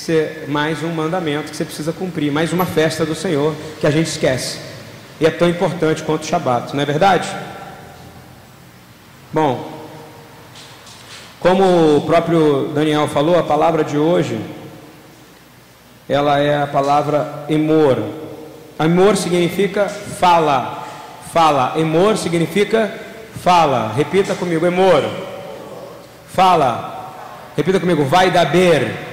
que ser mais um mandamento que você precisa cumprir, mais uma festa do Senhor que a gente esquece. E é tão importante quanto o Shabat, não é verdade? Bom, como o próprio Daniel falou, a palavra de hoje ela é a palavra emor. Amor significa fala, fala. Emor significa fala. Repita comigo, emor. Fala. Repita comigo, vai da ber.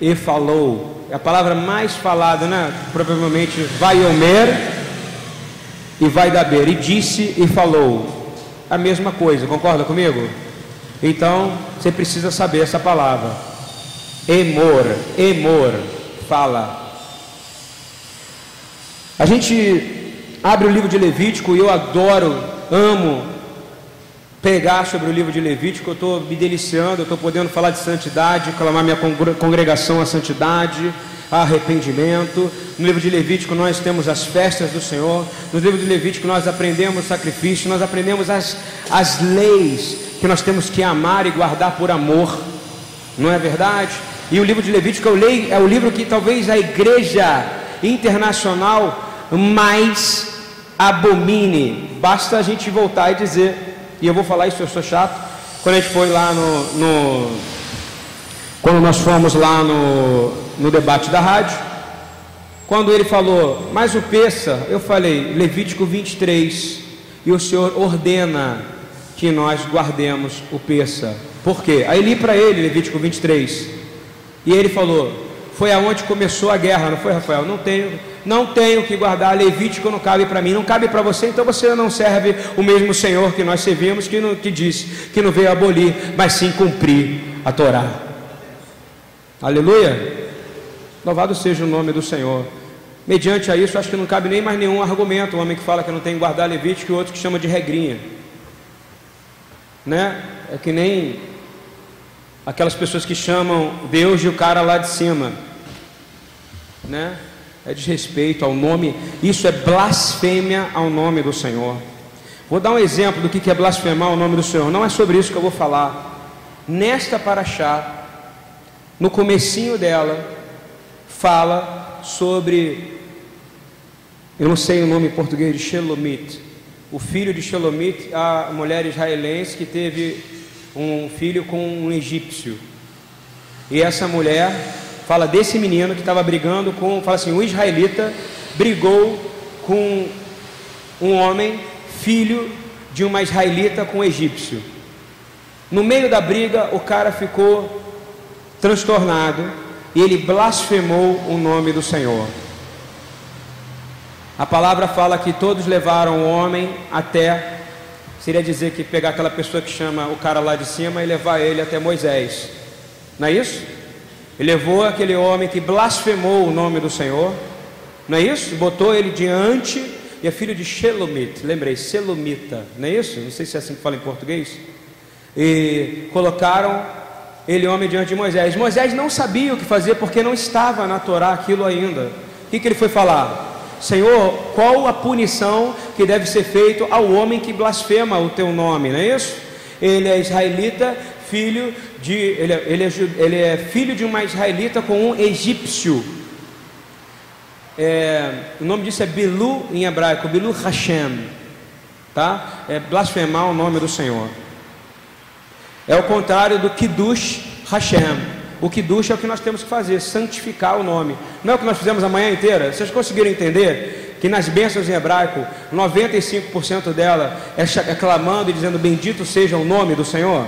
E falou. É a palavra mais falada, né? Provavelmente vai omer e vai da ber. E disse e falou. A mesma coisa, concorda comigo? Então, você precisa saber essa palavra. Emor, emor, fala. A gente abre o livro de Levítico e eu adoro, amo pegar sobre o livro de Levítico. Eu estou me deliciando, eu estou podendo falar de santidade, clamar minha congregação à santidade, a arrependimento. No livro de Levítico nós temos as festas do Senhor. No livro de Levítico nós aprendemos sacrifício, nós aprendemos as, as leis que nós temos que amar e guardar por amor. Não é verdade? E o livro de Levítico é o livro que talvez a igreja internacional mais abomine. Basta a gente voltar e dizer, e eu vou falar isso, eu sou chato. Quando a gente foi lá no, no quando nós fomos lá no, no debate da rádio, quando ele falou, mas o peça, eu falei, Levítico 23, e o Senhor ordena que nós guardemos o peça. Por quê? Aí li para ele, Levítico 23, e ele falou: Foi aonde começou a guerra, não foi, Rafael? Não tenho, não tenho que guardar Levítico, não cabe para mim, não cabe para você, então você não serve o mesmo Senhor que nós servimos, que, não, que disse que não veio abolir, mas sim cumprir a Torá. Aleluia! Louvado seja o nome do Senhor. Mediante a isso, acho que não cabe nem mais nenhum argumento. O homem que fala que não tem que guardar Levítico e outro que chama de regrinha. Né? É que nem aquelas pessoas que chamam Deus de o cara lá de cima, né? É desrespeito ao nome, isso é blasfêmia ao nome do Senhor. Vou dar um exemplo do que é blasfemar o nome do Senhor. Não é sobre isso que eu vou falar. Nesta paraxá, no comecinho dela, fala sobre, eu não sei o nome em português, de Shelomit. O filho de Shelomit, a mulher israelense que teve um filho com um egípcio. E essa mulher fala desse menino que estava brigando com, fala assim, o israelita brigou com um homem, filho de uma israelita com um egípcio. No meio da briga, o cara ficou transtornado e ele blasfemou o nome do Senhor. A palavra fala que todos levaram o homem até seria dizer que pegar aquela pessoa que chama o cara lá de cima e levar ele até Moisés. Não é isso? Ele levou aquele homem que blasfemou o nome do Senhor, não é isso? Botou ele diante e é filho de Shelomit, lembrei, Selomita, não é isso? Não sei se é assim que fala em português. E colocaram ele homem diante de Moisés. Moisés não sabia o que fazer porque não estava na Torá aquilo ainda. O que, que ele foi falar? Senhor, qual a punição que deve ser feita ao homem que blasfema o teu nome, não é isso? Ele é israelita, filho de ele é, ele é, ele é filho de uma israelita com um egípcio. É, o nome disso é Bilu em hebraico, Bilu Hashem, tá? É blasfemar o nome do Senhor. É o contrário do Kiddush Hashem. O ducha é o que nós temos que fazer, santificar o nome. Não é o que nós fizemos a manhã inteira? Vocês conseguiram entender que nas bênçãos em hebraico, 95% dela é, é clamando e dizendo bendito seja o nome do Senhor?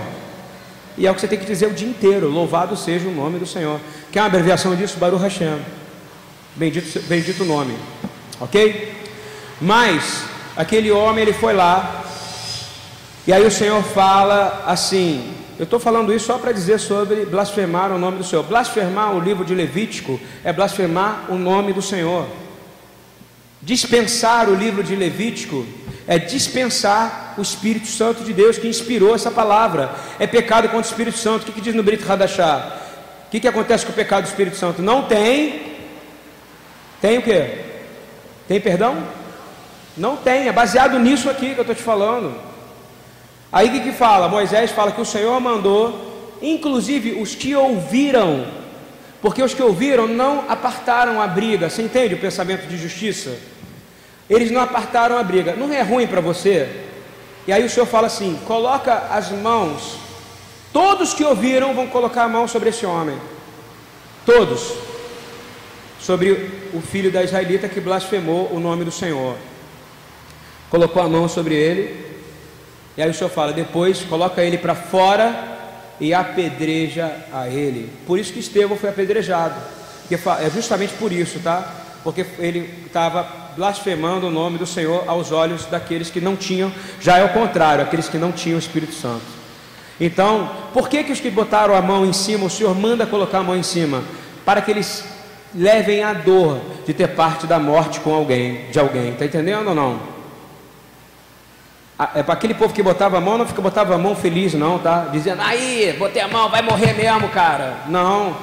E é o que você tem que dizer o dia inteiro, louvado seja o nome do Senhor. Que é uma abreviação disso? Baruch Hashem. Bendito, bendito nome. Ok? Mas, aquele homem, ele foi lá, e aí o Senhor fala assim: eu estou falando isso só para dizer sobre blasfemar o nome do Senhor. Blasfemar o livro de Levítico é blasfemar o nome do Senhor. Dispensar o livro de Levítico é dispensar o Espírito Santo de Deus que inspirou essa palavra. É pecado contra o Espírito Santo. O que, que diz no Brito Radachá? O que, que acontece com o pecado do Espírito Santo? Não tem. Tem o quê? Tem perdão? Não tem. É baseado nisso aqui que eu estou te falando. Aí o que, que fala? Moisés fala que o Senhor mandou, inclusive os que ouviram Porque os que ouviram não apartaram a briga. Você entende o pensamento de justiça? Eles não apartaram a briga. Não é ruim para você? E aí o Senhor fala assim: coloca as mãos. Todos que ouviram vão colocar a mão sobre esse homem. Todos. Sobre o filho da israelita que blasfemou o nome do Senhor. Colocou a mão sobre ele. E aí o Senhor fala: depois coloca ele para fora e apedreja a ele. Por isso que Estevão foi apedrejado. É justamente por isso, tá? Porque ele estava blasfemando o nome do Senhor aos olhos daqueles que não tinham, já é o contrário, aqueles que não tinham o Espírito Santo. Então, por que, que os que botaram a mão em cima, o Senhor manda colocar a mão em cima? Para que eles levem a dor de ter parte da morte com alguém, de alguém. Está entendendo ou não? É para aquele povo que botava a mão, não fica botava a mão feliz, não, tá? Dizendo, aí, botei a mão, vai morrer mesmo, cara. Não,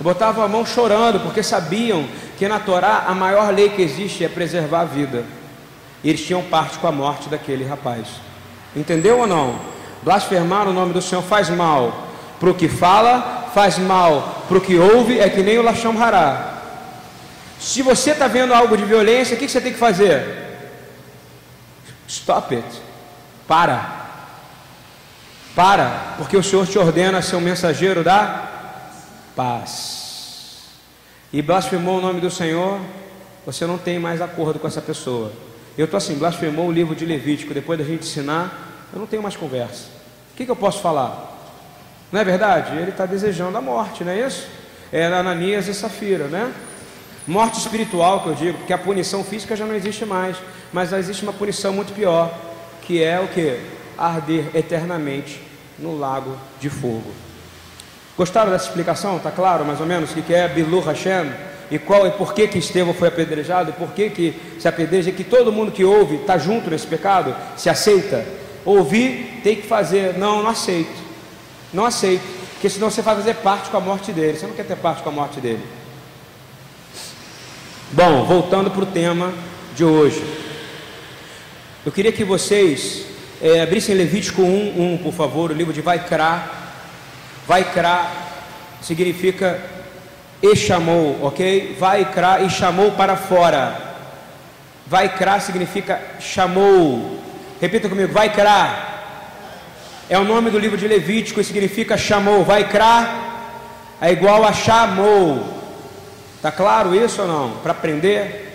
botava a mão chorando, porque sabiam que na Torá a maior lei que existe é preservar a vida. Eles tinham parte com a morte daquele rapaz. Entendeu ou não? Blasfemar o nome do Senhor faz mal para o que fala, faz mal para o que ouve, é que nem o Lacham Hará. Se você está vendo algo de violência, o que você tem que fazer? Stop it. Para. Para, porque o Senhor te ordena ser um mensageiro da paz. E blasfemou o nome do Senhor, você não tem mais acordo com essa pessoa. Eu estou assim, blasfemou o livro de Levítico, depois da gente ensinar, eu não tenho mais conversa. O que, que eu posso falar? Não é verdade? Ele está desejando a morte, não é isso? Era Ananias e Safira, né? Morte espiritual que eu digo, porque a punição física já não existe mais, mas existe uma punição muito pior, que é o que? Arder eternamente no lago de fogo. Gostaram dessa explicação? Está claro mais ou menos o que é Bilu Hashem? E qual e por que, que Estevão foi apedrejado? E por que, que se apedreja? Que todo mundo que ouve está junto nesse pecado? Se aceita? Ouvir tem que fazer. Não, não aceito. Não aceito. Porque senão você vai fazer parte com a morte dele. Você não quer ter parte com a morte dele. Bom, voltando para o tema de hoje. Eu queria que vocês é, abrissem Levítico 1, 1, por favor, o livro de Vaikra. Vaikra significa e chamou, ok? Vaikra e chamou para fora. Vaikra significa chamou. Repita comigo, Vaikra. É o nome do livro de Levítico e significa chamou. Vaikra é igual a chamou. Tá claro isso ou não? Para aprender?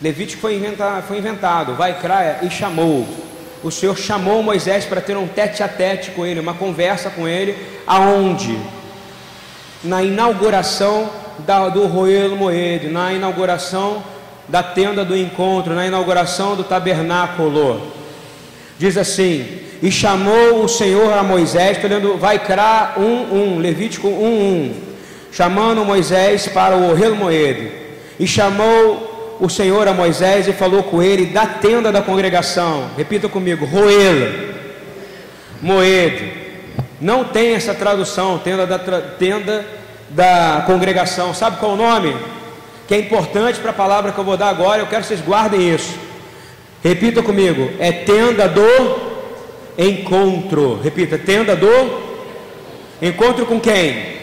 Levítico foi inventado, foi inventado vai Craia e chamou. O Senhor chamou Moisés para ter um tete a tete com ele, uma conversa com ele, aonde? Na inauguração da, do Roelo Moed, na inauguração da tenda do encontro, na inauguração do tabernáculo. Diz assim: E chamou o Senhor a Moisés, estou lendo Vaikra 1:1, Levítico 1:1, chamando Moisés para o Roelo Moed, e chamou o Senhor a Moisés e falou com ele da tenda da congregação. Repita comigo: roê moed. Não tem essa tradução, tenda da, tenda da congregação. Sabe qual é o nome? Que é importante para a palavra que eu vou dar agora. Eu quero que vocês guardem isso. Repita comigo: é tenda do encontro. Repita: tenda do encontro com quem?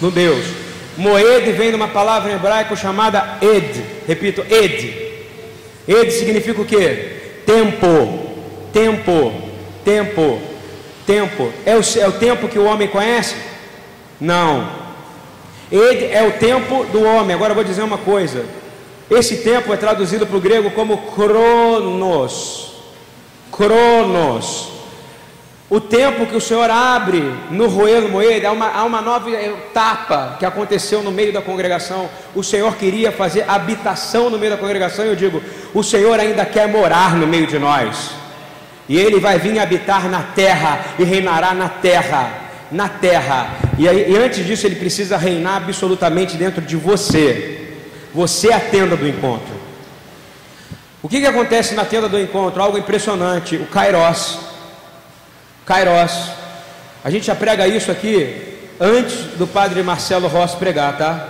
No Deus. Moed vem de uma palavra em hebraico chamada ed. Repito, ed. Ed significa o que? Tempo. Tempo. Tempo. Tempo. É o, é o tempo que o homem conhece? Não. Ed é o tempo do homem. Agora eu vou dizer uma coisa. Esse tempo é traduzido para o grego como cronos. Cronos. O tempo que o Senhor abre no roelo moeda, há uma, há uma nova etapa que aconteceu no meio da congregação. O Senhor queria fazer habitação no meio da congregação, eu digo: o Senhor ainda quer morar no meio de nós, e Ele vai vir habitar na terra e reinará na terra. Na terra, e, aí, e antes disso, Ele precisa reinar absolutamente dentro de você. Você é a tenda do encontro. O que, que acontece na tenda do encontro? Algo impressionante: o Kairos Kairos. A gente já prega isso aqui antes do padre Marcelo Rossi pregar, tá?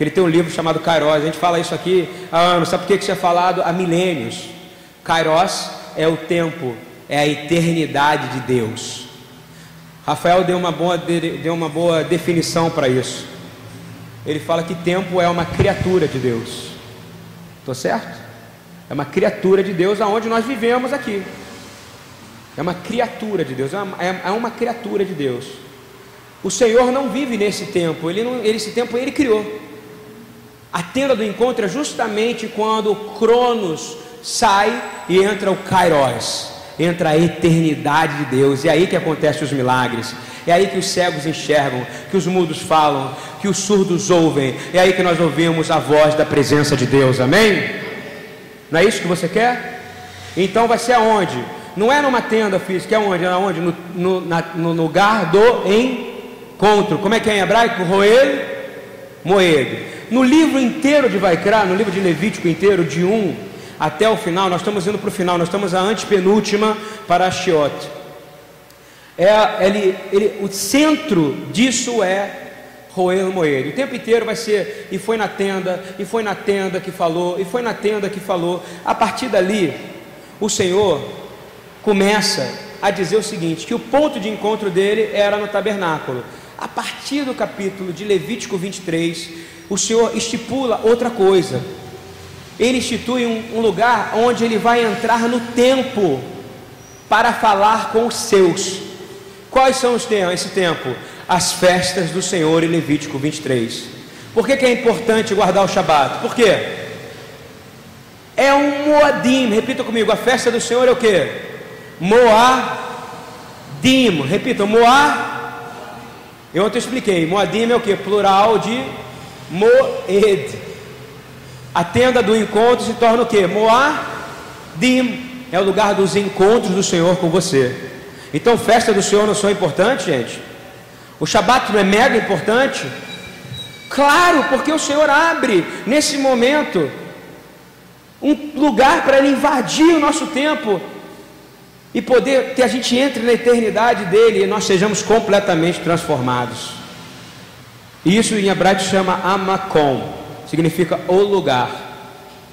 Ele tem um livro chamado Kairos. A gente fala isso aqui há anos. Sabe por que isso é falado? Há milênios. Kairos é o tempo, é a eternidade de Deus. Rafael deu uma boa, deu uma boa definição para isso. Ele fala que tempo é uma criatura de Deus. Estou certo? É uma criatura de Deus aonde nós vivemos aqui. É uma criatura de Deus, é uma, é, é uma criatura de Deus. O Senhor não vive nesse tempo, ele não, esse tempo ele criou. A tenda do encontro é justamente quando o Cronos sai e entra o Kairos entra a eternidade de Deus. É aí que acontecem os milagres. É aí que os cegos enxergam, que os mudos falam, que os surdos ouvem. É aí que nós ouvimos a voz da presença de Deus. Amém? Não é isso que você quer? Então vai ser aonde? Não é numa tenda física, é onde? É onde? No, no, na, no lugar do encontro. Como é que é em hebraico? Roel, moed. No livro inteiro de Vaikra, no livro de Levítico inteiro, de 1 até o final, nós estamos indo para o final, nós estamos a antepenúltima para Ashiot. É, ele, ele, o centro disso é Roel Moed. O tempo inteiro vai ser, e foi na tenda, e foi na tenda que falou, e foi na tenda que falou. A partir dali, o Senhor começa a dizer o seguinte: que o ponto de encontro dele era no tabernáculo. A partir do capítulo de Levítico 23, o Senhor estipula outra coisa ele institui um, um lugar onde ele vai entrar no tempo para falar com os seus. Quais são os tempos? Esse tempo? As festas do Senhor em Levítico 23. Por que, que é importante guardar o Shabat? Por quê? É um Moadim, repita comigo, a festa do Senhor é o que? Moadim, repita, Moa. Eu ontem expliquei, Moadim é o que? Plural de Moed. A tenda do encontro se torna o que? Moadim. É o lugar dos encontros do Senhor com você. Então, festa do Senhor não são importantes, gente? O Shabat não é mega importante? Claro, porque o Senhor abre nesse momento um lugar para Ele invadir o nosso tempo e poder que a gente entre na eternidade dele e nós sejamos completamente transformados. Isso em hebraico chama Amakom significa o lugar.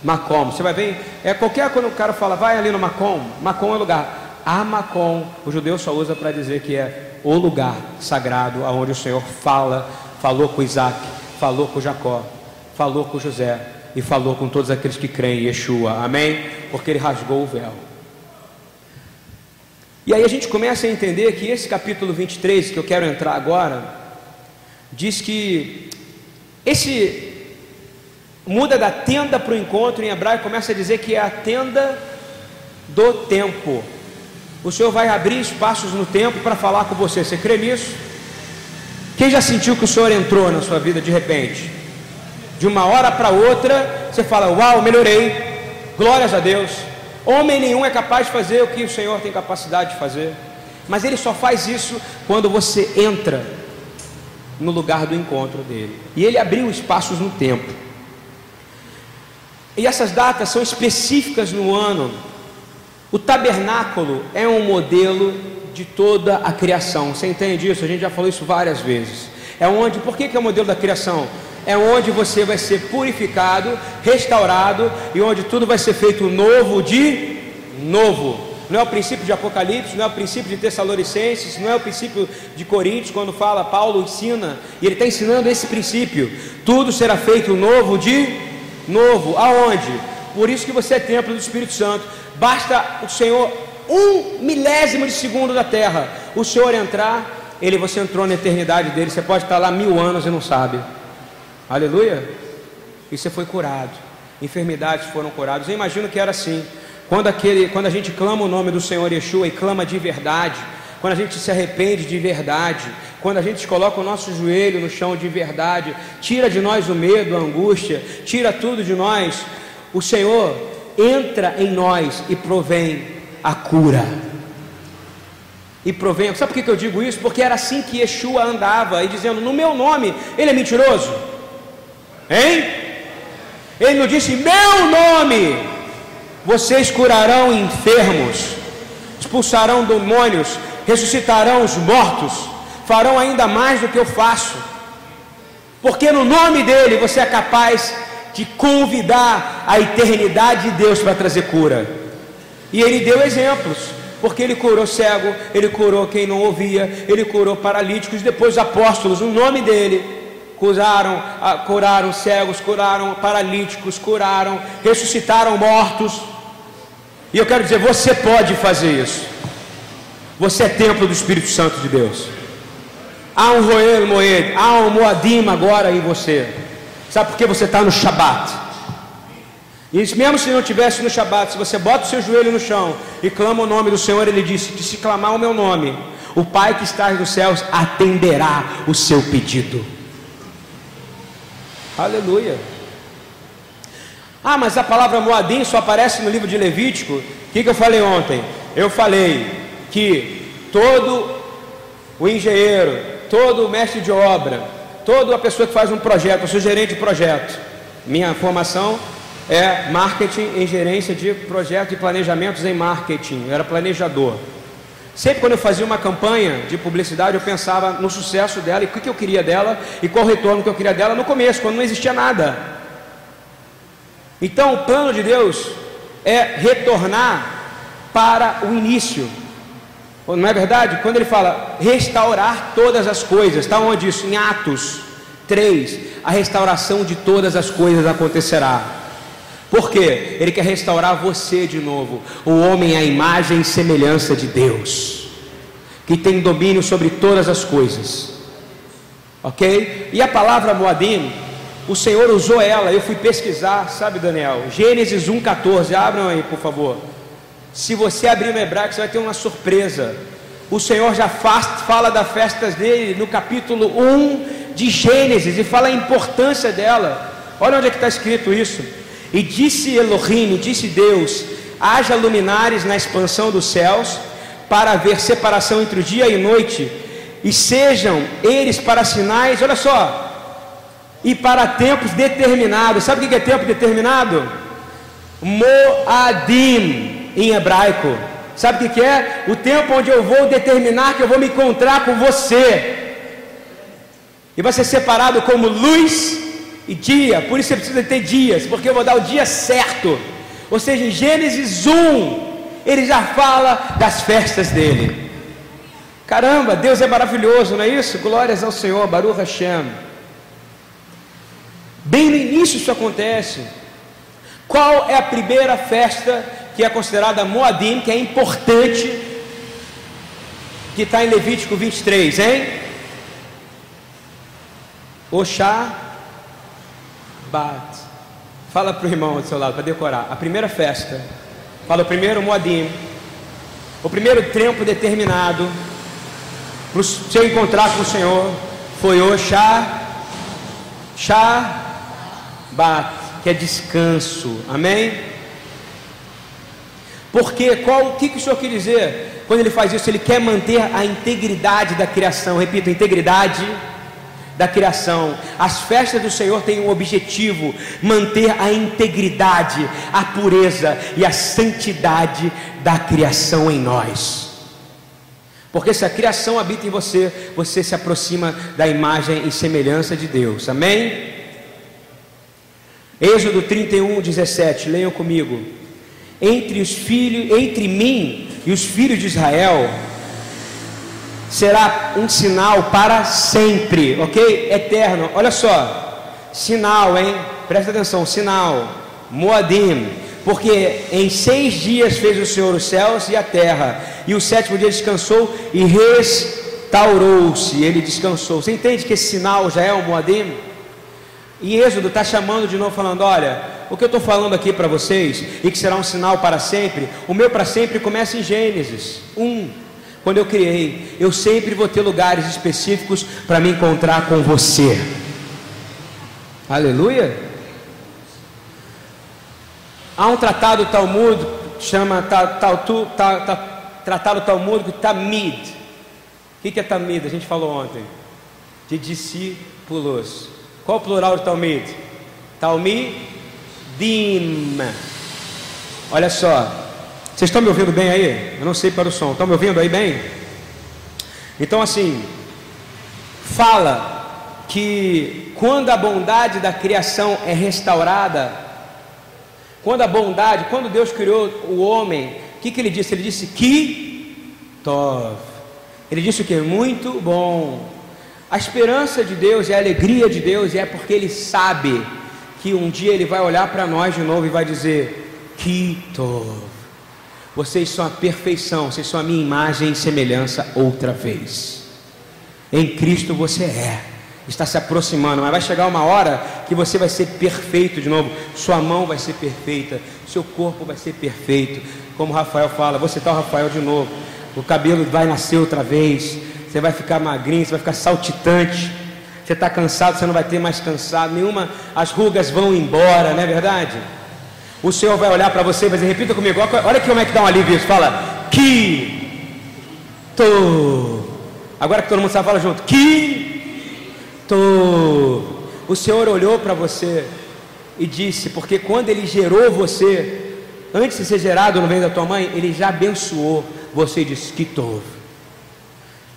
Macom, você vai ver, é qualquer quando o cara fala, vai ali no Macom, Macom é lugar. A Macom, o judeu só usa para dizer que é o lugar sagrado aonde o Senhor fala, falou com Isaac, falou com Jacó, falou com José e falou com todos aqueles que creem em Yeshua, amém? Porque ele rasgou o véu. E aí a gente começa a entender que esse capítulo 23, que eu quero entrar agora, diz que esse muda da tenda para o encontro, em hebraico começa a dizer que é a tenda do tempo. O Senhor vai abrir espaços no tempo para falar com você. Você crê nisso? Quem já sentiu que o Senhor entrou na sua vida de repente? De uma hora para outra, você fala: Uau, melhorei, glórias a Deus. Homem nenhum é capaz de fazer o que o Senhor tem capacidade de fazer, mas Ele só faz isso quando você entra no lugar do encontro dele. E Ele abriu espaços no tempo. E essas datas são específicas no ano. O tabernáculo é um modelo de toda a criação. Você entende isso? A gente já falou isso várias vezes. É onde, por que, que é o modelo da criação? É onde você vai ser purificado, restaurado e onde tudo vai ser feito novo de novo. Não é o princípio de Apocalipse, não é o princípio de Tessalonicenses, não é o princípio de Coríntios, quando fala, Paulo ensina, e ele está ensinando esse princípio: tudo será feito novo de novo. Aonde? Por isso que você é templo do Espírito Santo. Basta o Senhor um milésimo de segundo da terra. O Senhor entrar, ele você entrou na eternidade dele. Você pode estar lá mil anos e não sabe. Aleluia. E você foi curado. Enfermidades foram curadas. Eu imagino que era assim. Quando, aquele, quando a gente clama o nome do Senhor Yeshua e clama de verdade, quando a gente se arrepende de verdade, quando a gente coloca o nosso joelho no chão de verdade, tira de nós o medo, a angústia, tira tudo de nós, o Senhor entra em nós e provém a cura. E provém, sabe por que eu digo isso? Porque era assim que Yeshua andava, e dizendo: No meu nome, ele é mentiroso? Hein? Ele não disse: Meu nome, vocês curarão enfermos, expulsarão demônios, ressuscitarão os mortos, farão ainda mais do que eu faço, porque no nome dele você é capaz de convidar a eternidade de Deus para trazer cura. E ele deu exemplos. porque ele curou cego, ele curou quem não ouvia, ele curou paralíticos, depois os apóstolos, no nome dele, curaram, curaram cegos, curaram paralíticos, curaram, ressuscitaram mortos. E eu quero dizer, você pode fazer isso. Você é templo do Espírito Santo de Deus. Há um roer moed, há um moadim agora em você. Sabe por que você está no Shabat? E mesmo se não tivesse no Shabat, se você bota o seu joelho no chão e clama o nome do Senhor, ele disse: que se clamar o meu nome, o Pai que está nos céus atenderá o seu pedido. Aleluia. Ah, mas a palavra Moadim só aparece no livro de Levítico. O que, que eu falei ontem? Eu falei que todo o engenheiro, todo o mestre de obra, toda a pessoa que faz um projeto, eu sou gerente de projeto. Minha formação é marketing em gerência de projetos e planejamentos em marketing. Eu era planejador. Sempre quando eu fazia uma campanha de publicidade, eu pensava no sucesso dela e o que eu queria dela e qual o retorno que eu queria dela no começo, quando não existia nada. Então, o plano de Deus é retornar para o início. Não é verdade? Quando ele fala restaurar todas as coisas, está onde isso? Em Atos 3, a restauração de todas as coisas acontecerá. Por quê? Ele quer restaurar você de novo, o homem à imagem e semelhança de Deus, que tem domínio sobre todas as coisas. Ok? E a palavra Moadim, o Senhor usou ela, eu fui pesquisar, sabe Daniel? Gênesis 1,14, abram aí por favor. Se você abrir no hebraico, você vai ter uma surpresa. O Senhor já faz, fala das festas dele no capítulo 1 de Gênesis e fala a importância dela. Olha onde é que está escrito isso. E disse Elohim, disse Deus: haja luminares na expansão dos céus, para haver separação entre o dia e noite, e sejam eles para sinais, olha só, e para tempos determinados. Sabe o que é tempo determinado? Moadim, em hebraico. Sabe o que é? O tempo onde eu vou determinar que eu vou me encontrar com você. E vai ser separado como luz e dia, por isso você precisa ter dias, porque eu vou dar o dia certo. Ou seja, em Gênesis 1, ele já fala das festas dele. Caramba, Deus é maravilhoso, não é isso? Glórias ao Senhor, Baruch Hashem. Bem no início isso acontece. Qual é a primeira festa que é considerada Moadim, que é importante, que está em Levítico 23, hein? Oxá Bat. Fala para o irmão do seu lado para decorar. A primeira festa. Fala o primeiro Moadim. O primeiro tempo determinado para o seu encontrar com o Senhor foi o Shá, Shá, Bat, que é descanso. Amém? Porque qual o que, que o Senhor quer dizer? Quando ele faz isso, ele quer manter a integridade da criação. Repito, integridade da criação. As festas do Senhor têm um objetivo: manter a integridade, a pureza e a santidade da criação em nós. Porque se a criação habita em você, você se aproxima da imagem e semelhança de Deus. Amém? Êxodo 31, 17, leiam comigo. Entre os filhos, entre mim e os filhos de Israel, será um sinal para sempre, ok? Eterno. Olha só, sinal, hein? Presta atenção, sinal. Moadim, porque em seis dias fez o Senhor os céus e a terra, e o sétimo dia descansou e restaurou-se. Ele descansou. Você entende que esse sinal já é o Moadim? E Êxodo está chamando de novo, falando: olha, o que eu estou falando aqui para vocês, e que será um sinal para sempre, o meu para sempre começa em Gênesis 1. Quando eu criei, eu sempre vou ter lugares específicos para me encontrar com você. Aleluia. Há um tratado talmud chama ta, ta, ta, ta, tratado Tamid. O que é Tamid? A gente falou ontem. De discípulos. Qual o plural de Talmid? Talmidim. Olha só, vocês estão me ouvindo bem aí? Eu não sei para o som. Estão me ouvindo aí bem? Então, assim, fala que quando a bondade da criação é restaurada, quando a bondade, quando Deus criou o homem, o que, que ele disse? Ele disse que tov. Ele disse o que? Muito bom. A esperança de Deus e a alegria de Deus é porque Ele sabe que um dia Ele vai olhar para nós de novo e vai dizer: Que tov. Vocês são a perfeição, vocês são a minha imagem e semelhança outra vez. Em Cristo você é está se aproximando, mas vai chegar uma hora que você vai ser perfeito de novo. Sua mão vai ser perfeita, seu corpo vai ser perfeito. Como Rafael fala, vou citar o Rafael de novo. O cabelo vai nascer outra vez, você vai ficar magrinho, você vai ficar saltitante. Você está cansado, você não vai ter mais cansado, nenhuma, as rugas vão embora, não é verdade? O Senhor vai olhar para você e vai dizer, repita comigo, olha aqui como é que dá um alívio isso, fala, que, to, agora que todo mundo sabe, fala junto, que, o Senhor olhou para você e disse: Porque quando Ele gerou você, antes de ser gerado no meio da tua mãe, Ele já abençoou você e disse: Kitov,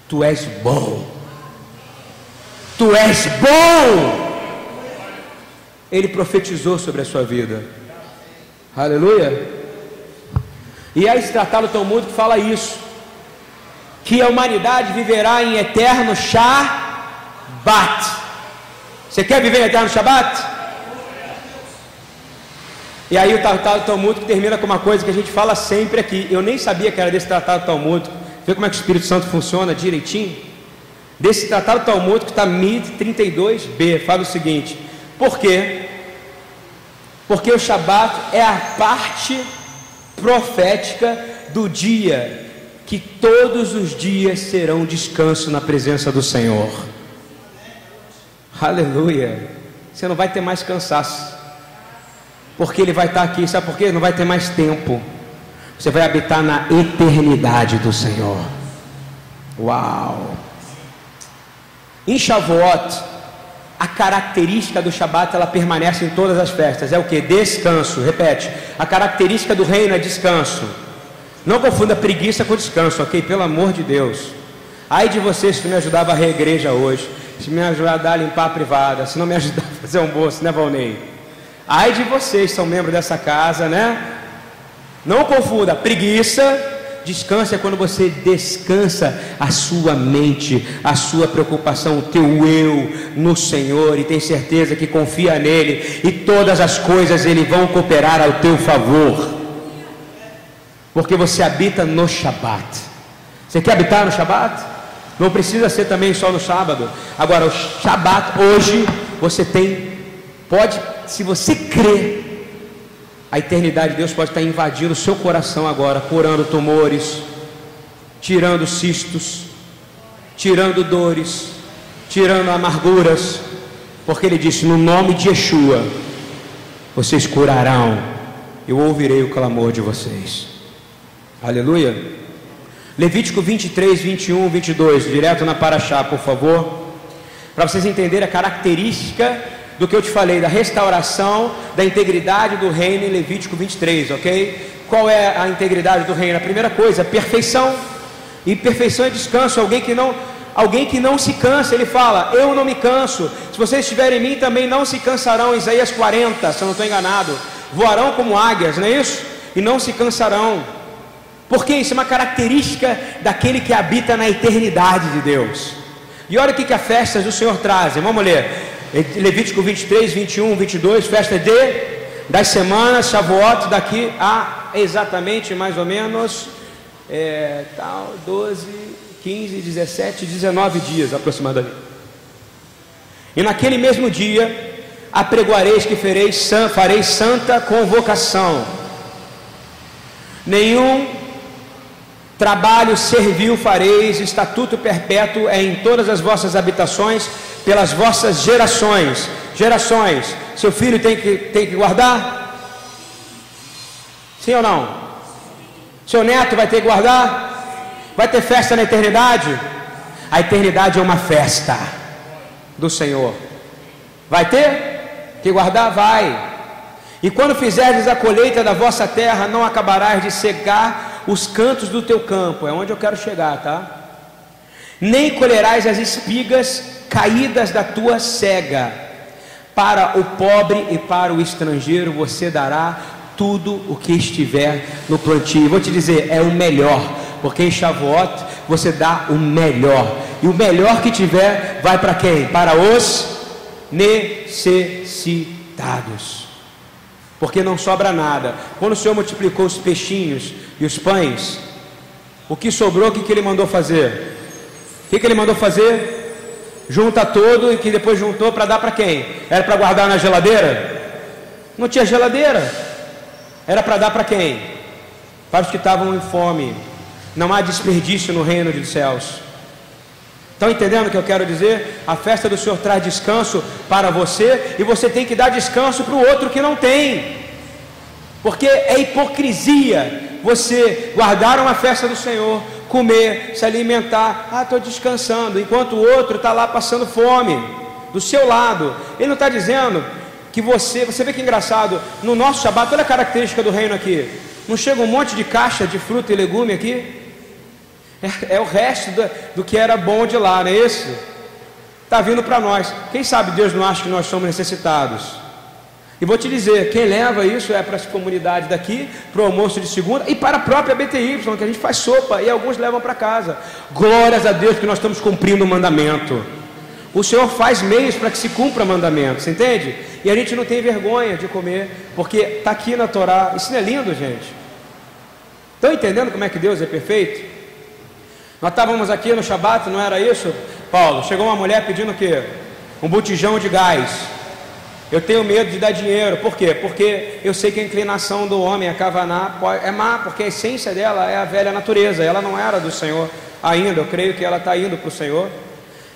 tu és bom, tu és bom. Ele profetizou sobre a sua vida, aleluia. E é esse tratado tão que fala isso, que a humanidade viverá em eterno chá Shabat. Você quer viver eterno Shabat? E aí o Tratado Talmúdico termina com uma coisa que a gente fala sempre aqui. Eu nem sabia que era desse Tratado Talmúdico. Vê como é que o Espírito Santo funciona direitinho? Desse Tratado Talmúdico está MID 32b. Fala o seguinte: Por quê? Porque o Shabat é a parte profética do dia que todos os dias serão descanso na presença do Senhor. Aleluia. Você não vai ter mais cansaço. Porque ele vai estar aqui, sabe por quê? Não vai ter mais tempo. Você vai habitar na eternidade do Senhor. Uau! Em Shavuot, a característica do Shabat ela permanece em todas as festas. É o que? Descanso. Repete. A característica do reino é descanso. Não confunda preguiça com descanso, ok? Pelo amor de Deus. Ai de vocês que me ajudava a igreja hoje se me ajudar a limpar a privada, se não me ajudar a fazer almoço, né, Valnei? Ai de vocês, são membros dessa casa, né? Não confunda, preguiça, descansa é quando você descansa a sua mente, a sua preocupação, o teu eu no Senhor e tem certeza que confia nele e todas as coisas ele vão cooperar ao teu favor. Porque você habita no Shabat. Você quer habitar no Shabat? Não precisa ser também só no sábado. Agora, o Shabat, hoje, você tem, pode, se você crer, a eternidade de Deus pode estar invadindo o seu coração agora, curando tumores, tirando cistos, tirando dores, tirando amarguras, porque Ele disse: No nome de Yeshua, vocês curarão, eu ouvirei o clamor de vocês. Aleluia. Levítico 23, 21, 22, direto na Paraxá, por favor, para vocês entenderem a característica do que eu te falei, da restauração da integridade do reino em Levítico 23, ok? Qual é a integridade do reino? A primeira coisa, perfeição. E perfeição é descanso. Alguém que não, alguém que não se cansa, ele fala: Eu não me canso. Se vocês estiverem em mim, também não se cansarão. Isaías 40, se eu não estou enganado. Voarão como águias, não é isso? E não se cansarão. Porque isso é uma característica daquele que habita na eternidade de Deus. E olha o que, que as festas do Senhor trazem. Vamos ler. Levítico 23, 21, 22, festa de das semanas, Shavuot, daqui a exatamente mais ou menos é, tal, 12, 15, 17, 19 dias aproximadamente. E naquele mesmo dia apregoareis que fareis, fareis santa convocação. Nenhum Trabalho servil fareis, estatuto perpétuo é em todas as vossas habitações, pelas vossas gerações. Gerações, seu filho tem que, tem que guardar? Sim ou não? Seu neto vai ter que guardar? Vai ter festa na eternidade? A eternidade é uma festa do Senhor. Vai ter que guardar? Vai. E quando fizerdes a colheita da vossa terra, não acabarás de secar os cantos do teu campo, é onde eu quero chegar, tá? Nem colherás as espigas caídas da tua cega. Para o pobre e para o estrangeiro você dará tudo o que estiver no plantio. Vou te dizer, é o melhor porque em Shavuot você dá o melhor, e o melhor que tiver vai para quem? Para os necessitados, porque não sobra nada. Quando o Senhor multiplicou os peixinhos e os pães, o que sobrou, o que, que ele mandou fazer? O que, que ele mandou fazer? Junta todo e que depois juntou para dar para quem? Era para guardar na geladeira? Não tinha geladeira. Era para dar para quem? Para os que estavam em fome. Não há desperdício no reino dos céus. Estão entendendo o que eu quero dizer? A festa do Senhor traz descanso para você e você tem que dar descanso para o outro que não tem. Porque é hipocrisia você guardar uma festa do Senhor, comer, se alimentar, ah, estou descansando, enquanto o outro está lá passando fome, do seu lado. Ele não está dizendo que você, você vê que engraçado, no nosso Shabat, olha a característica do reino aqui. Não chega um monte de caixa de fruta e legume aqui? É, é o resto do, do, que era bom de lá, não é isso? Está vindo para nós. Quem sabe Deus não acha que nós somos necessitados? E vou te dizer, quem leva isso é para as comunidades daqui, para o almoço de segunda e para a própria BTY, que a gente faz sopa e alguns levam para casa. Glórias a Deus que nós estamos cumprindo o mandamento. O Senhor faz meios para que se cumpra mandamento, você entende? E a gente não tem vergonha de comer, porque está aqui na Torá. Isso não é lindo, gente? Estão entendendo como é que Deus é perfeito? Nós estávamos aqui no Shabat, não era isso, Paulo? Chegou uma mulher pedindo o quê? Um botijão de gás. Eu tenho medo de dar dinheiro, por quê? Porque eu sei que a inclinação do homem a cavanar é má, porque a essência dela é a velha natureza, ela não era do Senhor ainda, eu creio que ela está indo para o Senhor.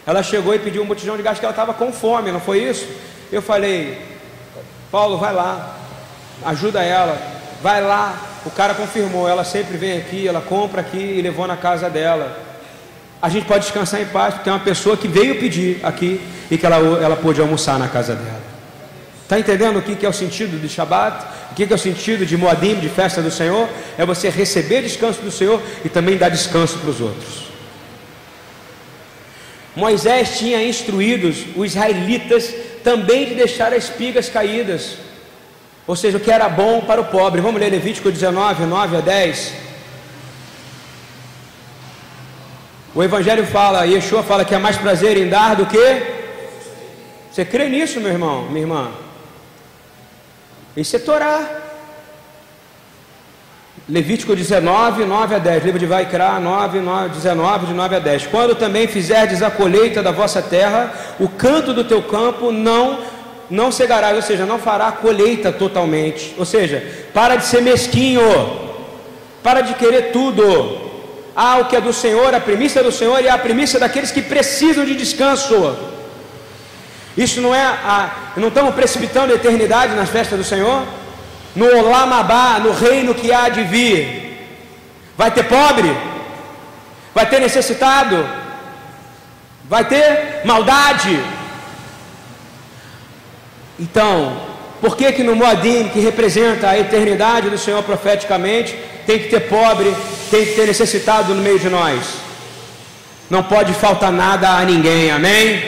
Ela chegou e pediu um botijão de gás que ela estava com fome, não foi isso? Eu falei, Paulo, vai lá, ajuda ela, vai lá. O cara confirmou, ela sempre vem aqui, ela compra aqui e levou na casa dela. A gente pode descansar em paz, porque tem uma pessoa que veio pedir aqui e que ela, ela pôde almoçar na casa dela. Está entendendo o que é o sentido de Shabat? O que é o sentido de Moadim, de festa do Senhor? É você receber descanso do Senhor e também dar descanso para os outros. Moisés tinha instruído os israelitas também de deixar as espigas caídas, ou seja, o que era bom para o pobre. Vamos ler Levítico 19, 9 a 10. O Evangelho fala, Yeshua fala que há mais prazer em dar do que. Você crê nisso, meu irmão, minha irmã? Isso é Torá. Levítico 19, 9 a 10. Livro de Vaikra 9, 9, 19, de 9 a 10. Quando também fizerdes a colheita da vossa terra, o canto do teu campo não não cegará, ou seja, não fará colheita totalmente. Ou seja, para de ser mesquinho, para de querer tudo. Ah, o que é do Senhor, a premissa do Senhor e a premissa daqueles que precisam de descanso. Isso não é a. Não estamos precipitando a eternidade nas festas do Senhor? No Olamabá, no reino que há de vir. Vai ter pobre? Vai ter necessitado? Vai ter maldade? Então, por que que no Moadim, que representa a eternidade do Senhor profeticamente, tem que ter pobre, tem que ter necessitado no meio de nós? Não pode faltar nada a ninguém, amém?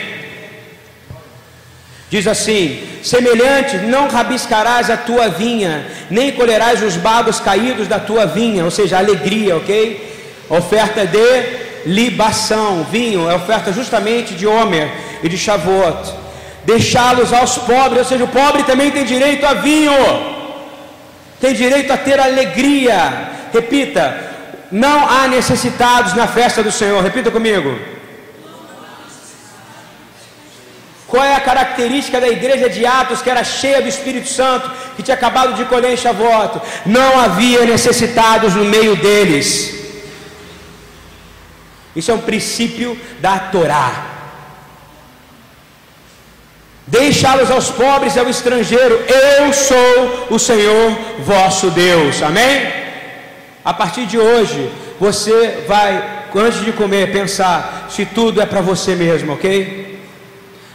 Diz assim: semelhante, não rabiscarás a tua vinha, nem colherás os bagos caídos da tua vinha, ou seja, alegria, ok? Oferta de libação, vinho, é oferta justamente de Homer e de Shavuot. Deixá-los aos pobres, ou seja, o pobre também tem direito a vinho, tem direito a ter alegria. Repita: não há necessitados na festa do Senhor. Repita comigo. Qual é a característica da igreja de Atos que era cheia do Espírito Santo, que tinha acabado de colher em Shavuot? Não havia necessitados no meio deles. Isso é um princípio da Torá. Deixá-los aos pobres e ao estrangeiro. Eu sou o Senhor vosso Deus. Amém? A partir de hoje, você vai, antes de comer, pensar se tudo é para você mesmo, ok?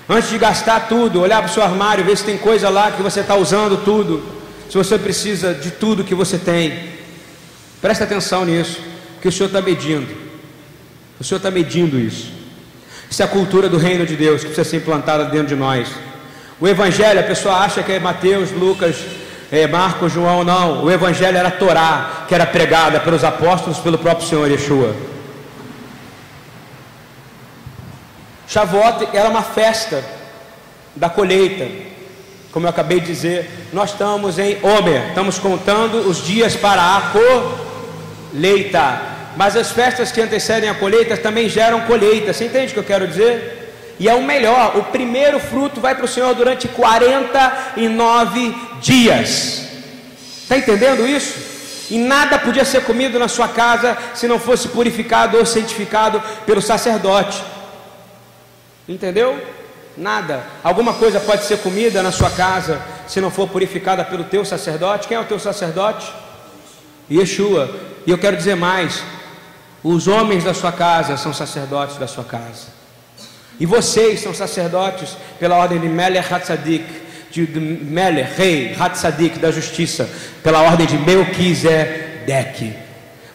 Antes de gastar tudo, olhar para o seu armário, ver se tem coisa lá que você está usando tudo. Se você precisa de tudo que você tem. Presta atenção nisso, que o Senhor está medindo. O Senhor está medindo isso. Isso é a cultura do reino de Deus que precisa ser implantada dentro de nós. O Evangelho, a pessoa acha que é Mateus, Lucas, é, Marcos, João, não. O evangelho era a Torá, que era pregada pelos apóstolos, pelo próprio Senhor Yeshua. Shavuot era uma festa da colheita. Como eu acabei de dizer, nós estamos em Homer, estamos contando os dias para a colheita. Mas as festas que antecedem a colheita também geram colheita. Você entende o que eu quero dizer? E é o melhor, o primeiro fruto vai para o Senhor durante 49 dias. Está entendendo isso? E nada podia ser comido na sua casa se não fosse purificado ou santificado pelo sacerdote. Entendeu? Nada. Alguma coisa pode ser comida na sua casa se não for purificada pelo teu sacerdote. Quem é o teu sacerdote? Yeshua. E eu quero dizer mais: os homens da sua casa são sacerdotes da sua casa. E vocês são sacerdotes pela ordem de Melech Hatzadik, de, de rei Hatzadik da justiça, pela ordem de Melquisedeque.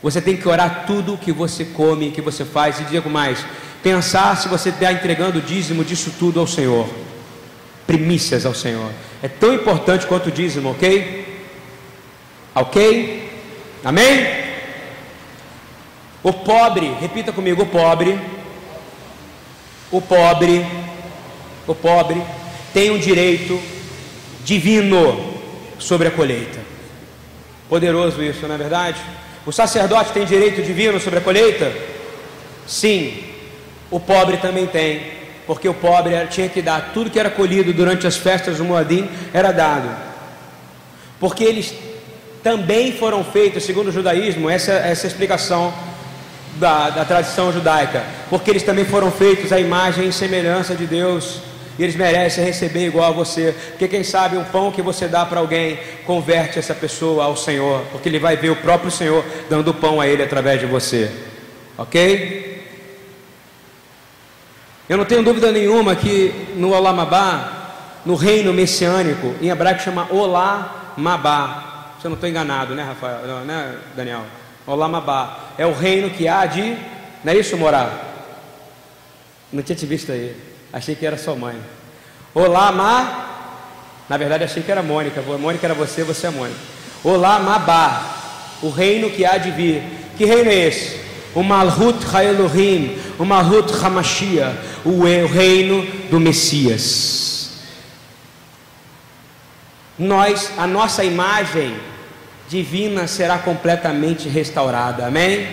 Você tem que orar tudo que você come, que você faz, e digo mais: pensar se você está entregando o dízimo disso tudo ao Senhor, primícias ao Senhor. É tão importante quanto o dízimo, ok? Ok? Amém? O pobre, repita comigo: o pobre, o pobre, o pobre tem um direito divino sobre a colheita. Poderoso isso, não é verdade? O sacerdote tem direito divino sobre a colheita? Sim, o pobre também tem, porque o pobre tinha que dar tudo que era colhido durante as festas do Moadim era dado, porque eles também foram feitos, segundo o judaísmo, essa, essa explicação da, da tradição judaica, porque eles também foram feitos à imagem e semelhança de Deus. E eles merecem receber igual a você, porque quem sabe um pão que você dá para alguém converte essa pessoa ao Senhor, porque ele vai ver o próprio Senhor dando pão a ele através de você, ok? Eu não tenho dúvida nenhuma que no Olamabá, no reino messiânico, em hebraico chama Olamabá. Se eu não estou enganado, né, Rafael? Não, né, Daniel? Olamabá. É o reino que há de. Não é isso, morar? Não tinha te visto aí. Achei que era sua mãe. Olamá. Na verdade, achei que era Mônica. Mônica era você, você é Mônica. Olamabá. O reino que há de vir. Que reino é esse? O Malhut Haelohim, o Malhut Hamashia, o reino do Messias. Nós, a nossa imagem divina será completamente restaurada, amém?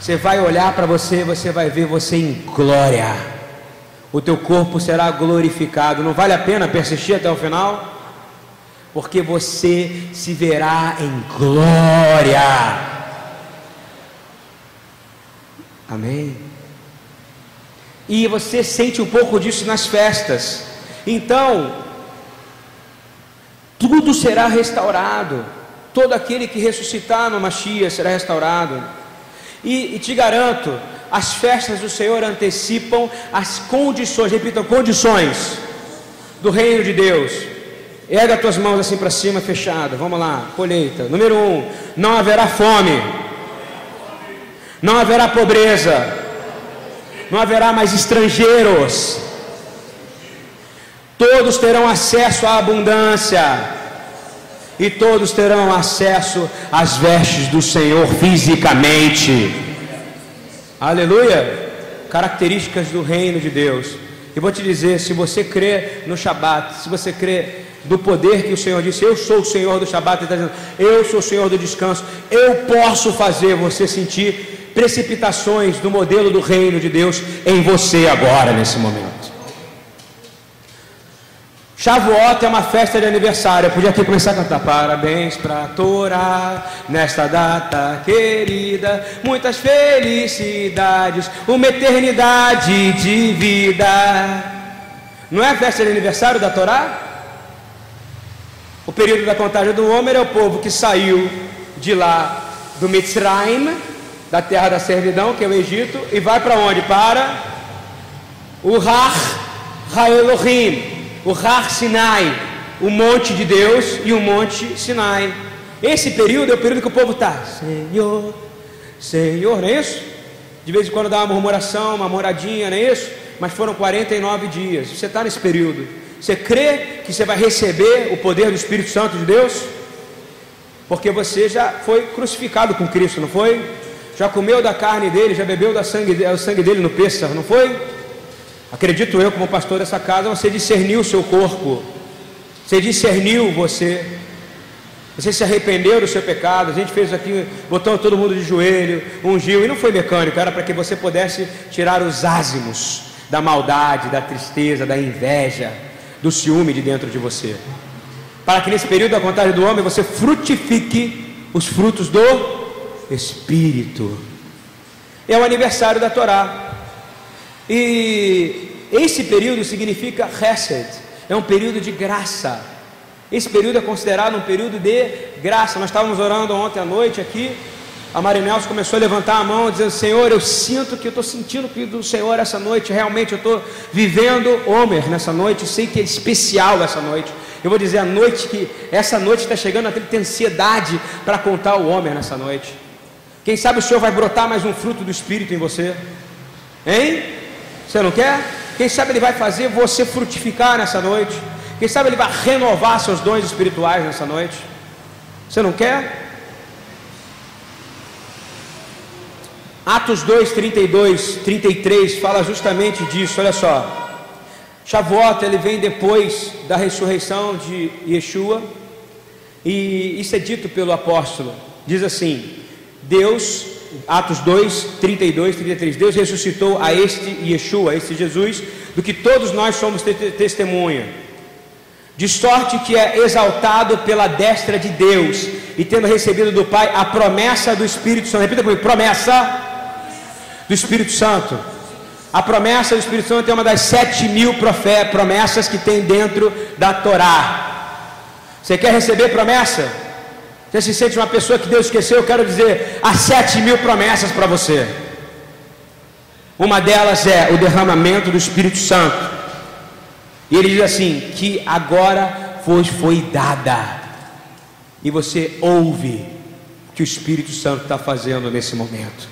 Você vai olhar para você, você vai ver você em glória. O teu corpo será glorificado. Não vale a pena persistir até o final? Porque você se verá em glória. Amém? E você sente um pouco disso nas festas. Então, tudo será restaurado. Todo aquele que ressuscitar no Machia será restaurado. E, e, te garanto, as festas do Senhor antecipam as condições, repitam, condições do reino de Deus. Erga as tuas mãos assim para cima, fechada. Vamos lá, colheita. Número um, não haverá fome não haverá pobreza, não haverá mais estrangeiros, todos terão acesso à abundância, e todos terão acesso às vestes do Senhor fisicamente. Aleluia! Características do reino de Deus. E vou te dizer: se você crê no Shabat, se você crê do poder que o Senhor disse, eu sou o Senhor do Shabat, ele está dizendo, eu sou o Senhor do descanso, eu posso fazer você sentir precipitações do modelo do reino de Deus em você agora, nesse momento. Shavuot é uma festa de aniversário. Eu podia aqui começar a cantar parabéns para Torá nesta data querida, muitas felicidades, uma eternidade de vida. Não é a festa de aniversário da Torá? O período da contagem do homem é o povo que saiu de lá do Mitzrayim da terra da servidão, que é o Egito, e vai para onde? Para o Har Haelohim, o Har Sinai, o monte de Deus e o monte Sinai. Esse período é o período que o povo está, Senhor, Senhor, não é isso? De vez em quando dá uma murmuração, uma moradinha, não é isso? Mas foram 49 dias. Você está nesse período. Você crê que você vai receber o poder do Espírito Santo de Deus? Porque você já foi crucificado com Cristo, não foi? Já comeu da carne dele, já bebeu da sangue, o sangue dele no pêssego, não foi? Acredito eu, como pastor dessa casa, você discerniu o seu corpo, você discerniu você, você se arrependeu do seu pecado. A gente fez aqui, botou todo mundo de joelho, ungiu, e não foi mecânico, era para que você pudesse tirar os ázimos da maldade, da tristeza, da inveja do ciúme de dentro de você. Para que nesse período da vontade do homem você frutifique os frutos do Espírito. É o aniversário da Torá. E esse período significa Hesed, é um período de graça. Esse período é considerado um período de graça. Nós estávamos orando ontem à noite aqui a Marinelson começou a levantar a mão, dizendo: Senhor, eu sinto que eu estou sentindo que do Senhor essa noite, realmente eu estou vivendo Homer nessa noite, sei que é especial essa noite. Eu vou dizer a noite que essa noite está chegando, até tem ansiedade para contar o Homer nessa noite. Quem sabe o Senhor vai brotar mais um fruto do Espírito em você? Hein? Você não quer? Quem sabe Ele vai fazer você frutificar nessa noite? Quem sabe Ele vai renovar seus dons espirituais nessa noite? Você não quer? Atos 2, 32, 33 fala justamente disso, olha só. Shavuot, ele vem depois da ressurreição de Yeshua, e isso é dito pelo apóstolo. Diz assim: Deus, Atos 2, 32, 33, Deus ressuscitou a este Yeshua, a este Jesus, do que todos nós somos testemunha. De sorte que é exaltado pela destra de Deus, e tendo recebido do Pai a promessa do Espírito Santo. Repita comigo: promessa do Espírito Santo. A promessa do Espírito Santo é uma das sete mil promessas que tem dentro da Torá. Você quer receber promessa? Você se sente uma pessoa que Deus esqueceu? Eu quero dizer, há sete mil promessas para você. Uma delas é o derramamento do Espírito Santo. E ele diz assim: que agora vos foi dada. E você ouve o que o Espírito Santo está fazendo nesse momento.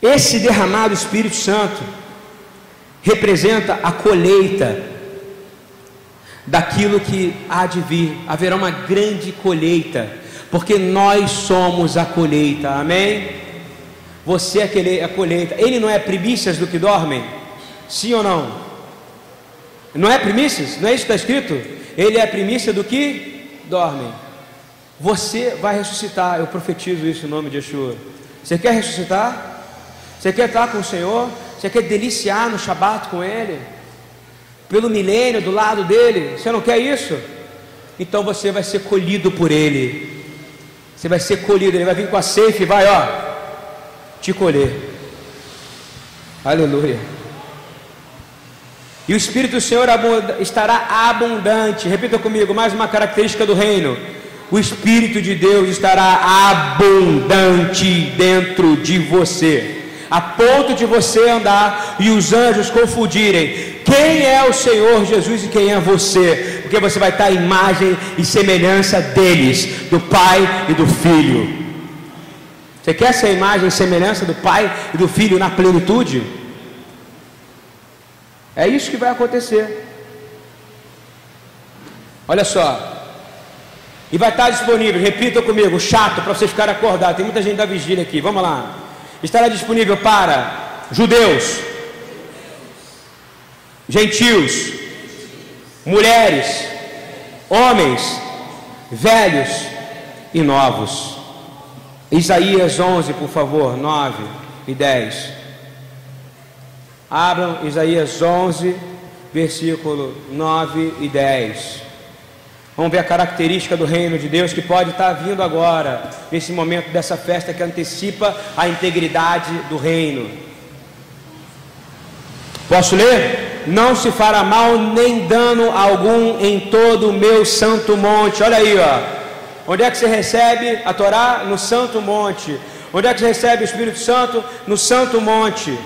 Esse derramado Espírito Santo representa a colheita daquilo que há de vir. Haverá uma grande colheita, porque nós somos a colheita. Amém? Você é a colheita. Ele não é primícias do que dormem? Sim ou não? Não é primícias? Não é isso que está escrito? Ele é a primícia do que dormem. Você vai ressuscitar. Eu profetizo isso em nome de Yeshua. Você quer ressuscitar? Você quer estar com o Senhor? Você quer deliciar no Shabat com Ele? Pelo milênio do lado dele? Você não quer isso? Então você vai ser colhido por Ele. Você vai ser colhido. Ele vai vir com a safe e vai, ó, te colher. Aleluia. E o Espírito do Senhor estará abundante. Repita comigo, mais uma característica do reino. O Espírito de Deus estará abundante dentro de você a ponto de você andar e os anjos confundirem quem é o Senhor Jesus e quem é você, porque você vai estar à imagem e semelhança deles, do Pai e do Filho. Você quer essa imagem e semelhança do Pai e do Filho na plenitude? É isso que vai acontecer. Olha só. E vai estar disponível, repita comigo, chato para vocês ficarem acordados. Tem muita gente da vigília aqui. Vamos lá estará disponível para judeus, gentios, mulheres, homens, velhos e novos. Isaías 11, por favor, 9 e 10. Abram Isaías 11, versículo 9 e 10. Vamos ver a característica do reino de Deus que pode estar vindo agora, nesse momento dessa festa que antecipa a integridade do reino. Posso ler? Não se fará mal nem dano algum em todo o meu santo monte. Olha aí, ó. Onde é que você recebe a Torá? No santo monte. Onde é que você recebe o Espírito Santo? No santo monte.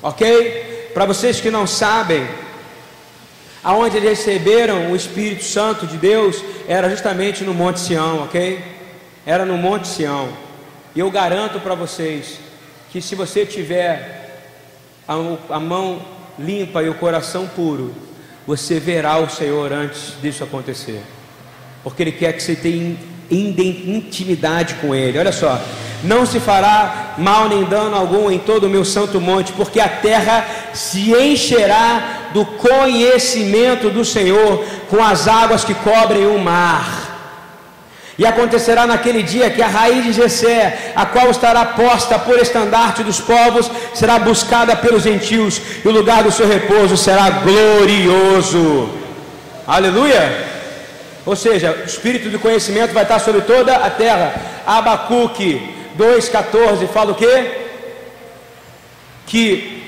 Ok? Para vocês que não sabem, aonde eles receberam o Espírito Santo de Deus era justamente no Monte Sião, ok? Era no Monte Sião. E eu garanto para vocês que se você tiver a, a mão limpa e o coração puro, você verá o Senhor antes disso acontecer. Porque Ele quer que você tenha intimidade com Ele. Olha só, não se fará mal nem dano algum em todo o meu santo monte, porque a terra se encherá do conhecimento do Senhor com as águas que cobrem o mar. E acontecerá naquele dia que a raiz de Jessé, a qual estará posta por estandarte dos povos, será buscada pelos gentios, e o lugar do seu repouso será glorioso. Aleluia! Ou seja, o espírito do conhecimento vai estar sobre toda a terra. Abacuque 2,14 fala o quê? Que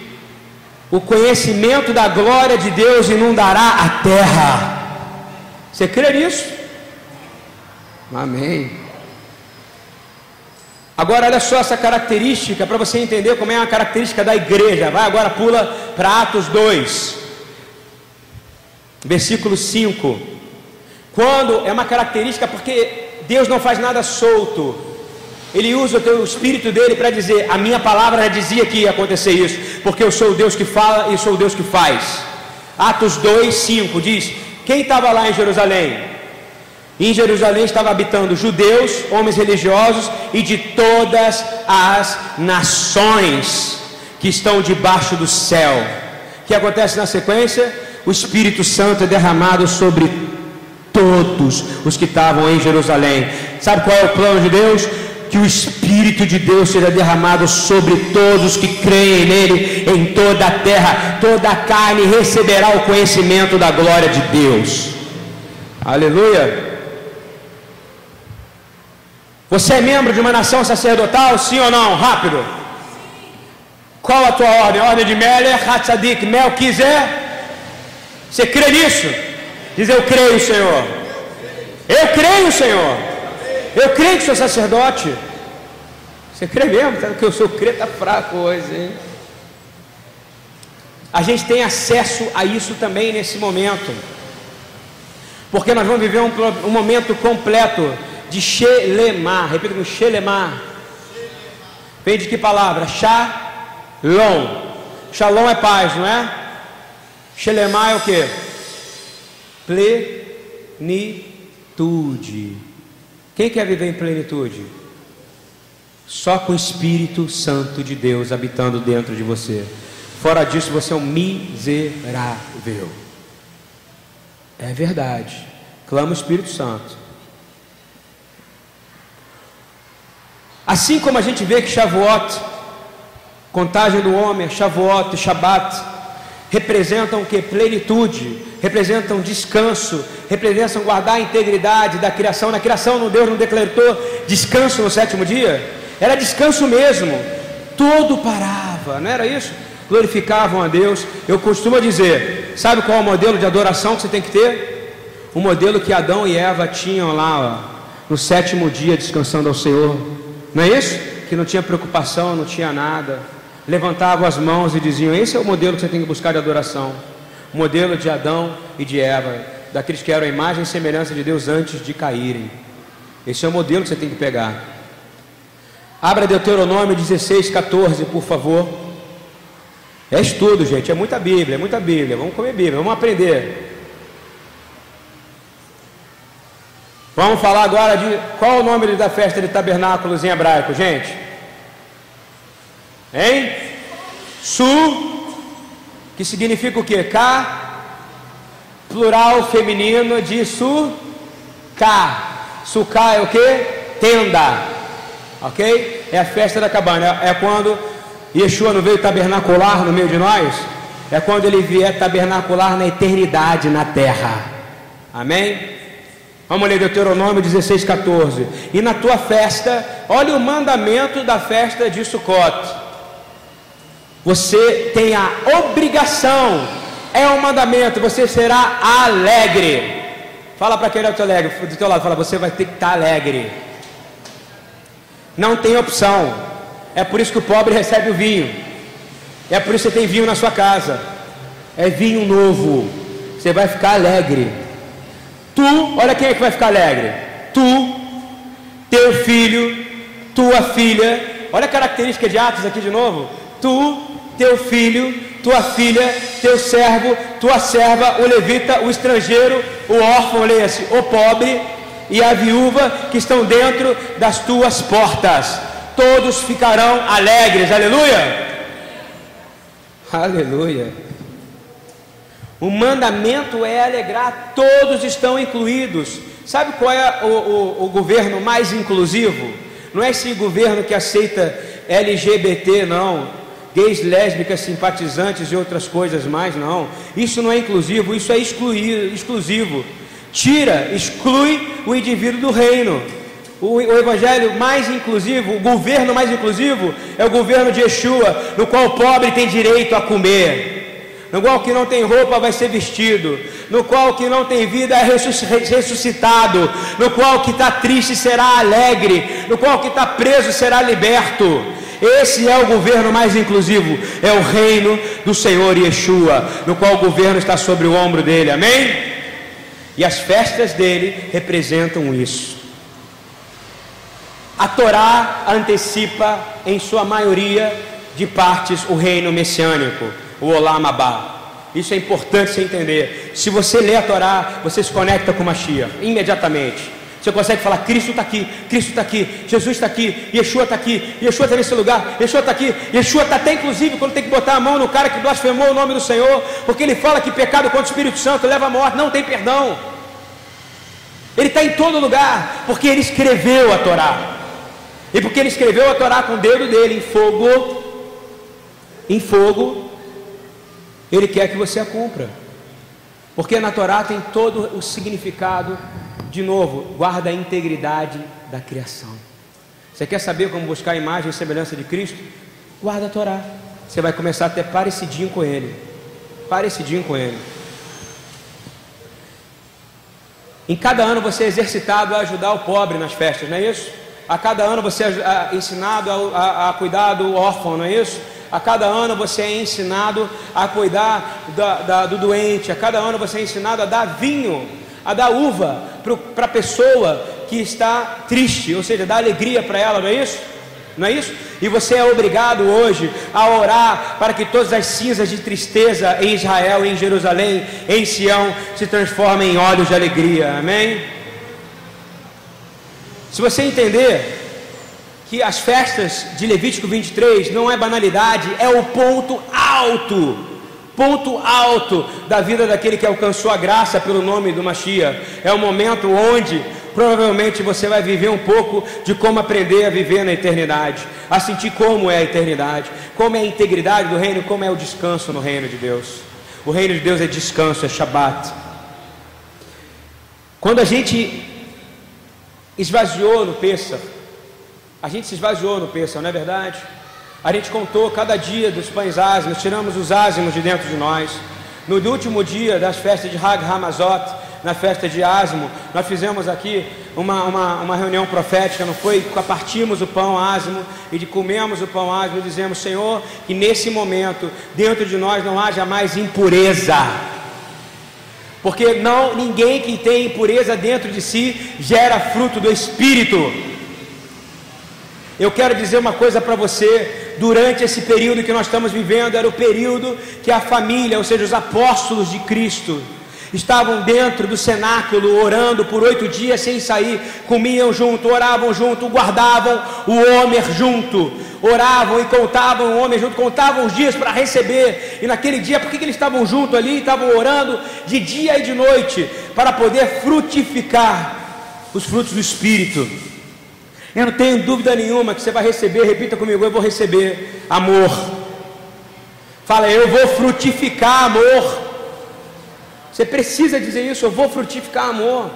o conhecimento da glória de Deus inundará a terra. Você crê nisso? Amém. Agora olha só essa característica para você entender como é a característica da igreja. Vai agora pula para Atos 2. Versículo 5. Quando é uma característica porque Deus não faz nada solto. Ele usa o teu espírito dele para dizer: "A minha palavra já dizia que ia acontecer isso, porque eu sou o Deus que fala e sou o Deus que faz." Atos 2, 5 diz: Quem estava lá em Jerusalém? Em Jerusalém estavam habitando judeus, homens religiosos e de todas as nações que estão debaixo do céu. O que acontece na sequência? O Espírito Santo é derramado sobre todos os que estavam em Jerusalém. Sabe qual é o plano de Deus? Que o Espírito de Deus seja derramado sobre todos os que creem nele em toda a terra. Toda a carne receberá o conhecimento da glória de Deus. Aleluia. Você é membro de uma nação sacerdotal, sim ou não? Rápido. Qual a tua ordem? ordem de Meller, Hatzadik, Melquiser? Você crê nisso? Diz eu creio, Senhor. Eu creio, Senhor. Eu creio que sou sacerdote. Você crê mesmo? Sabe que eu sou crê tá fraco hoje, hein? A gente tem acesso a isso também nesse momento. Porque nós vamos viver um, um momento completo de Shelemar. Repita comigo, Shelemar. Vem de que palavra? Shalom. Shalom é paz, não é? Shelemar é o que? Plenitude. Quem quer viver em plenitude? Só com o Espírito Santo de Deus habitando dentro de você. Fora disso, você é um miserável. É verdade. Clama o Espírito Santo. Assim como a gente vê que Shavuot, contagem do homem, Shavuot e Shabat, representam o que? Plenitude, representam descanso, representam guardar a integridade da criação. Na criação, Deus não decretou descanso no sétimo dia? Era descanso mesmo, tudo parava, não era isso? Glorificavam a Deus. Eu costumo dizer: sabe qual é o modelo de adoração que você tem que ter? O modelo que Adão e Eva tinham lá, ó, no sétimo dia, descansando ao Senhor. Não é isso? Que não tinha preocupação, não tinha nada. Levantavam as mãos e diziam: Esse é o modelo que você tem que buscar de adoração. O modelo de Adão e de Eva, daqueles que eram a imagem e semelhança de Deus antes de caírem. Esse é o modelo que você tem que pegar. Abra Deuteronômio 16, 14, por favor. É estudo, gente, é muita Bíblia, é muita Bíblia. Vamos comer Bíblia, vamos aprender. Vamos falar agora de qual o nome da festa de tabernáculos em hebraico, gente? Hein? Su, que significa o que? Cá, plural feminino de su, cá. Suká é o que? Tenda. Ok? É a festa da cabana. É quando Yeshua não veio tabernacular no meio de nós. É quando ele vier tabernacular na eternidade na terra. Amém? Vamos ler Deuteronômio 16, 14. E na tua festa, olha o mandamento da festa de Sukkot. Você tem a obrigação, é um mandamento, você será alegre. Fala para quem é do teu, alegre, do teu lado, fala, você vai ter que estar alegre. Não tem opção. É por isso que o pobre recebe o vinho. É por isso que você tem vinho na sua casa. É vinho novo. Você vai ficar alegre. Tu, olha quem é que vai ficar alegre. Tu, teu filho, tua filha. Olha a característica de Atos aqui de novo. Tu, teu filho, tua filha, teu servo, tua serva, o levita, o estrangeiro, o órfão, leia-se, o pobre e a viúva que estão dentro das tuas portas. Todos ficarão alegres, aleluia. Aleluia. O mandamento é alegrar, todos estão incluídos. Sabe qual é o, o, o governo mais inclusivo? Não é esse governo que aceita LGBT, não. Gays, lésbicas, simpatizantes e outras coisas mais, não. Isso não é inclusivo, isso é excluir, exclusivo. Tira, exclui o indivíduo do reino. O, o, evangelho mais inclusivo, o governo mais inclusivo é o governo de Yeshua, no qual o pobre tem direito a comer no qual que não tem roupa vai ser vestido, no qual que não tem vida é ressuscitado, no qual que está triste será alegre, no qual que está preso será liberto. Esse é o governo mais inclusivo, é o reino do Senhor Yeshua, no qual o governo está sobre o ombro dele, amém? E as festas dele representam isso. A Torá antecipa, em sua maioria de partes, o reino messiânico o Olam Abba. Isso é importante você entender. Se você lê a Torá, você se conecta com Mashiach imediatamente. Você consegue falar: Cristo está aqui, Cristo está aqui, Jesus está aqui, Yeshua está aqui, Yeshua está nesse lugar, Yeshua está aqui, Yeshua está até inclusive quando tem que botar a mão no cara que blasfemou o nome do Senhor, porque ele fala que pecado contra o Espírito Santo leva à morte, não tem perdão. Ele está em todo lugar, porque ele escreveu a Torá. E porque ele escreveu a Torá com o dedo dele em fogo, em fogo, ele quer que você a cumpra. Porque na Torá tem todo o significado, de novo, guarda a integridade da criação. Você quer saber como buscar a imagem e semelhança de Cristo? Guarda a Torá. Você vai começar a ter parecidinho com Ele. Parecidinho com Ele. Em cada ano você é exercitado a ajudar o pobre nas festas, não é isso? A cada ano você é ensinado a, a, a cuidar do órfão, não é isso? A cada ano você é ensinado a cuidar da, da, do doente. A cada ano você é ensinado a dar vinho, a dar uva para a pessoa que está triste, ou seja, dar alegria para ela, não é isso? Não é isso? E você é obrigado hoje a orar para que todas as cinzas de tristeza em Israel, em Jerusalém, em Sião, se transformem em olhos de alegria. Amém? Se você entender que as festas de Levítico 23 não é banalidade, é o ponto alto, ponto alto da vida daquele que alcançou a graça pelo nome do Machia. É o momento onde provavelmente você vai viver um pouco de como aprender a viver na eternidade, a sentir como é a eternidade, como é a integridade do reino, como é o descanso no reino de Deus. O reino de Deus é descanso, é Shabat. Quando a gente esvaziou no Pêssar, a gente se esvaziou no Pêssaro, não é verdade? A gente contou cada dia dos pães ázimos, tiramos os ázimos de dentro de nós. No último dia das festas de Hag Hamazot, na festa de Asmo, nós fizemos aqui uma, uma, uma, reunião profética, não foi? Partimos o pão ázimo e de comemos o pão ázimo e dizemos, Senhor, que nesse momento, dentro de nós não haja mais impureza. Porque não, ninguém que tem impureza dentro de si gera fruto do Espírito. Eu quero dizer uma coisa para você: durante esse período que nós estamos vivendo, era o período que a família, ou seja, os apóstolos de Cristo, estavam dentro do cenáculo orando por oito dias sem sair, comiam junto, oravam junto, guardavam o homem junto, oravam e contavam o homem junto, contavam os dias para receber. E naquele dia, por que, eles estavam junto ali? Estavam orando de dia e de noite para poder frutificar os frutos do Espírito. Eu não tenho dúvida nenhuma que você vai receber, repita comigo, eu vou receber amor. Fala, eu vou frutificar amor. Você precisa dizer isso, eu vou frutificar amor.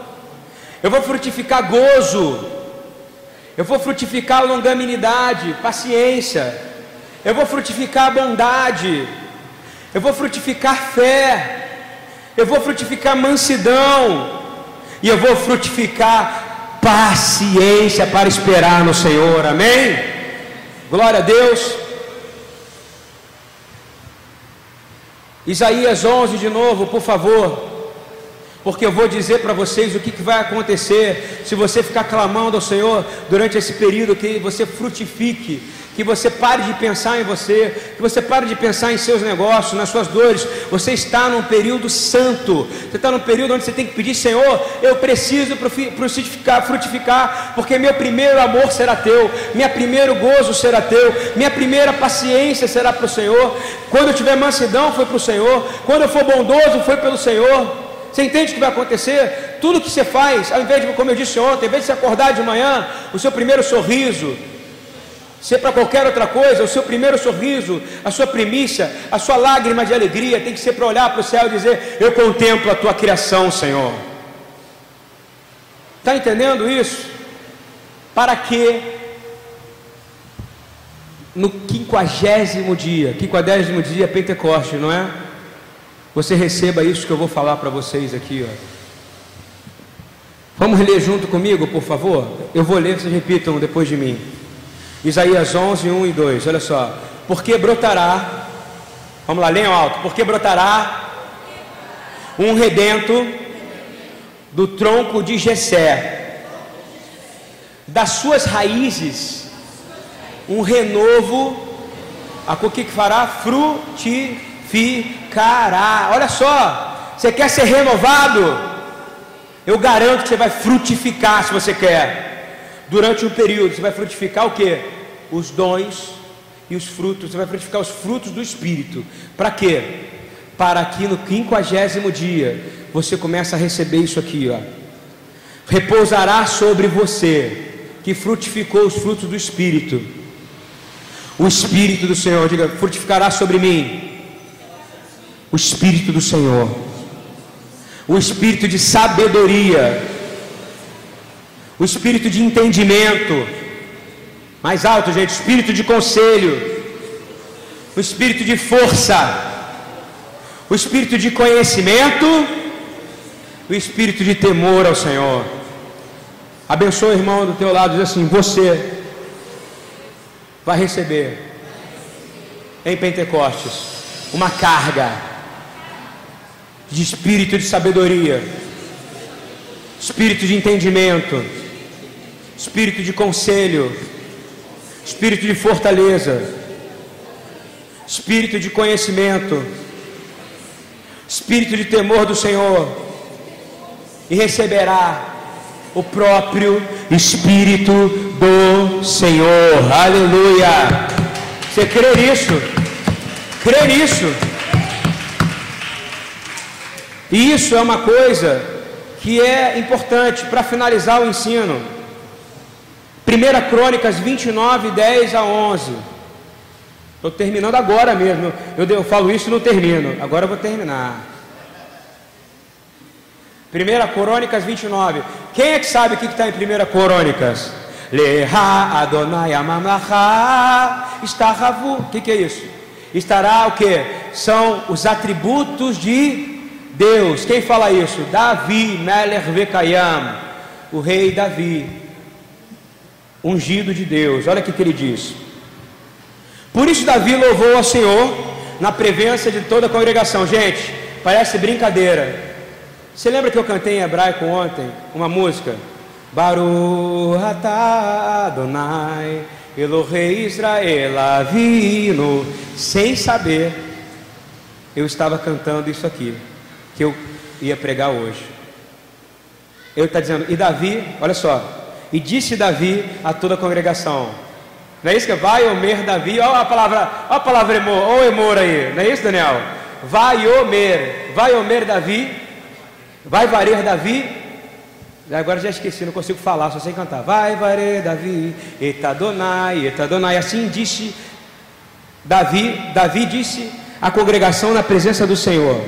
Eu vou frutificar gozo. Eu vou frutificar longanimidade, paciência. Eu vou frutificar bondade. Eu vou frutificar fé. Eu vou frutificar mansidão. E eu vou frutificar paciência para esperar no Senhor, amém? Glória a Deus. Isaías 11 de novo, por favor, porque eu vou dizer para vocês o que, que, vai acontecer se você ficar clamando ao Senhor durante esse período que você frutifique, que você pare de pensar em você, que você pare de pensar em seus negócios, nas suas dores. Você está num período santo, você está num período onde você tem que pedir, Senhor, eu preciso frutificar, frutificar, porque meu primeiro amor será teu, minha primeiro gozo será teu, minha primeira paciência será para o Senhor. Quando eu tiver mansidão, foi para o Senhor, quando eu for bondoso, foi pelo Senhor. Você entende o que vai acontecer? Tudo que você faz, ao invés de, como eu disse ontem, ao invés de você acordar de manhã, o seu primeiro sorriso, se é para qualquer outra coisa, o seu primeiro sorriso, a sua primícia, a sua lágrima de alegria tem que ser para olhar para o céu e dizer: Eu contemplo a tua criação, Senhor. Está entendendo isso? Para que no quinquagésimo dia, quinquagésimo dia Pentecoste, não é? Você receba isso que eu vou falar para vocês aqui, ó. Vamos ler junto comigo, por favor? Eu vou ler, vocês repitam depois de mim. Isaías 11, 1 e 2, olha só. Porque brotará, vamos lá, leiam alto. Porque brotará um redento do tronco de Jessé, das suas raízes, um renovo, a o que fará? Frutificará. Olha só, você quer ser renovado? Eu garanto que você vai frutificar se você quer durante um período, você vai frutificar o que? Os dons e os frutos, você vai frutificar os frutos do Espírito. Para quê? Para que no quinquagésimo dia você comece a receber isso aqui, ó. Repousará sobre você que frutificou os frutos do Espírito. O Espírito do Senhor, diga, frutificará sobre mim. O Espírito do Senhor. O Espírito de sabedoria o espírito de entendimento, mais alto, gente, espírito de conselho, o espírito de força, o espírito de conhecimento, o espírito de temor ao Senhor. Abençoa o irmão do teu lado, diz assim: Você vai receber em Pentecostes uma carga de espírito de sabedoria, espírito de entendimento, espírito de conselho, espírito de fortaleza, espírito de conhecimento, espírito de temor do Senhor, e receberá o próprio Espírito do Senhor. Aleluia! Você crê nisso? Crê nisso? E isso é uma coisa que é importante para finalizar o ensino. 1 Crônicas 29, 10 a 11. Estou terminando agora mesmo. Eu, eu falo isso e não termino. Agora eu vou terminar. 1 Crônicas 29. Quem é que sabe o que está em 1 Crônicas? Leha Adonai Amamaha Estaravu. O que, que é isso? Estará o que? São os atributos de Deus. Quem fala isso? Davi Meler Vekayam. O rei Davi ungido de Deus. Olha o que ele diz. Por isso Davi louvou ao Senhor na presença de toda a congregação. Gente, parece brincadeira. Você lembra que eu cantei em hebraico ontem uma música? Baruch atah Adonai Elohei Israel Avino. Sem saber, eu estava cantando isso aqui que eu ia pregar hoje. Ele está dizendo, e Davi, olha só, e disse Davi a toda a congregação. Não é isso que é? Vai Omer Davi, olha a palavra, olha a palavra emor, ou emor aí, não é isso, Daniel? Vai Omer, vai Omer Davi, vai varer Davi. Agora já esqueci, não consigo falar, só sei cantar. Vai varer Davi, etadonai, etadonai. Assim disse Davi, Davi disse à congregação na presença do Senhor.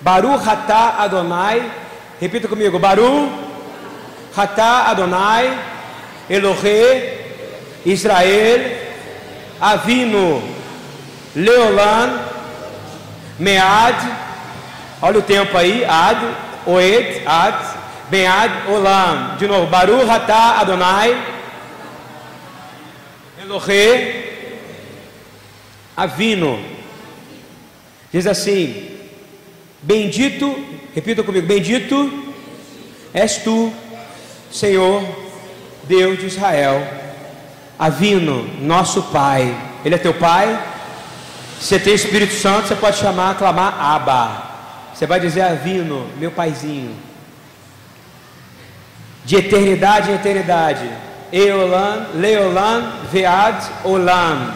Baru Hatá Adonai, repita comigo, Baru Hatá Adonai, Elohe, Israel, Avino, Leolan, Mead, olha o tempo aí, Ad, Oed, Ad, Bead, Olam. De novo, Baru Hatá Adonai, Elohe, Avino. Diz assim: Bendito, repita comigo, bendito és tu Senhor, Deus de Israel, Avino, nosso Pai. Ele é teu Pai? Você tem Espírito Santo, você pode chamar, clamar Abba. Você vai dizer Avino, meu paizinho. De eternidade em eternidade. Eolan, Leolan, Vead, Olam.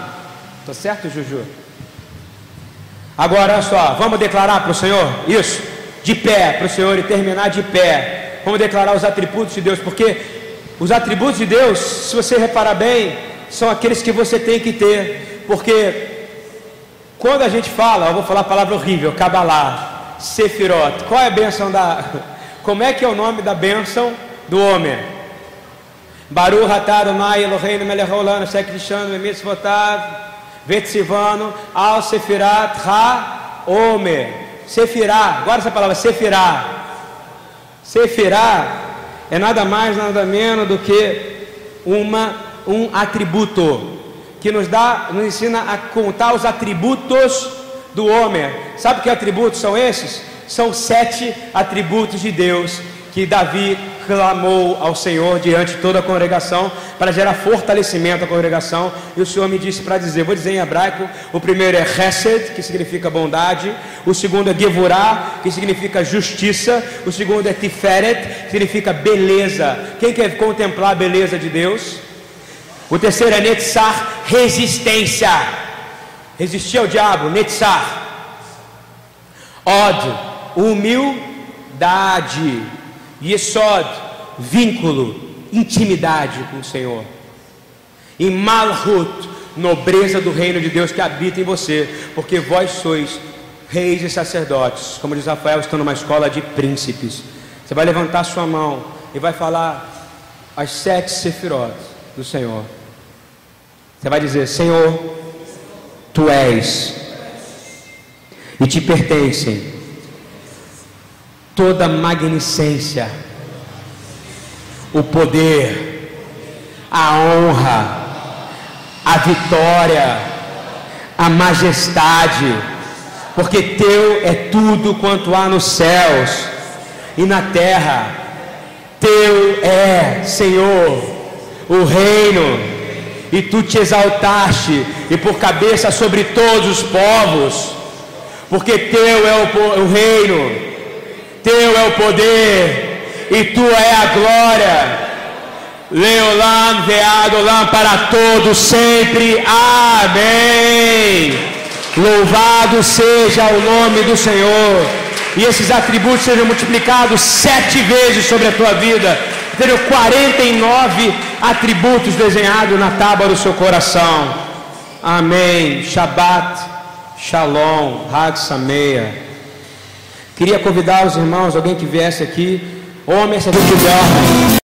Tá certo, Juju? Agora, olha só, vamos declarar para o Senhor isso? De pé para o Senhor e terminar de pé. Vamos declarar os atributos de Deus, porque os atributos de Deus, se você reparar bem, são aqueles que você tem que ter, porque quando a gente fala, eu vou falar a palavra horrível, Kabbalah, Sefirot, qual é a benção da. Como é que é o nome da benção do homem? Baruch atah Adonai Eloheinu melech haolam sekdishanu mitzvotav vetzivanu al sefirat ha-omer. Sefirá, agora essa palavra, Sefirá. Sefirá é nada mais, nada menos do que uma, um atributo que nos dá, nos ensina a contar os atributos do homem. Sabe que atributos são esses? São sete atributos de Deus que Davi clamou ao Senhor diante de toda a congregação para gerar fortalecimento à congregação. E o Senhor me disse para dizer, vou dizer em hebraico: o primeiro é Hesed, que significa bondade, o segundo é Gevurah, que significa justiça, o segundo é Tiferet, que significa beleza. Quem quer contemplar a beleza de Deus? O terceiro é Netzar, resistência. Resistir ao diabo, Netzar. Od, humildade. Yesod, vínculo, intimidade com o Senhor. E Malhut, nobreza do reino de Deus que habita em você, porque vós sois reis e sacerdotes, como diz Rafael, estão numa escola de príncipes. Você vai levantar sua mão e vai falar as sete sefirot do Senhor. Você vai dizer: Senhor, tu és, e te pertencem toda magnificência, o poder, a honra, a vitória, a majestade, porque teu é tudo quanto há nos céus e na terra. Teu é, Senhor, o reino, e tu te exaltaste, e por cabeça sobre todos os povos, porque teu é o, o reino teu é o poder e tu é a glória. Leolam veadolam para todos sempre. Amém. Louvado seja o nome do Senhor. E esses atributos sejam multiplicados sete vezes sobre a tua vida. Terão 49 atributos desenhados na tábua do seu coração. Amém. Shabbat. Shalom. Hag Sameia. Queria convidar os irmãos, alguém que viesse aqui, homem, se a gente.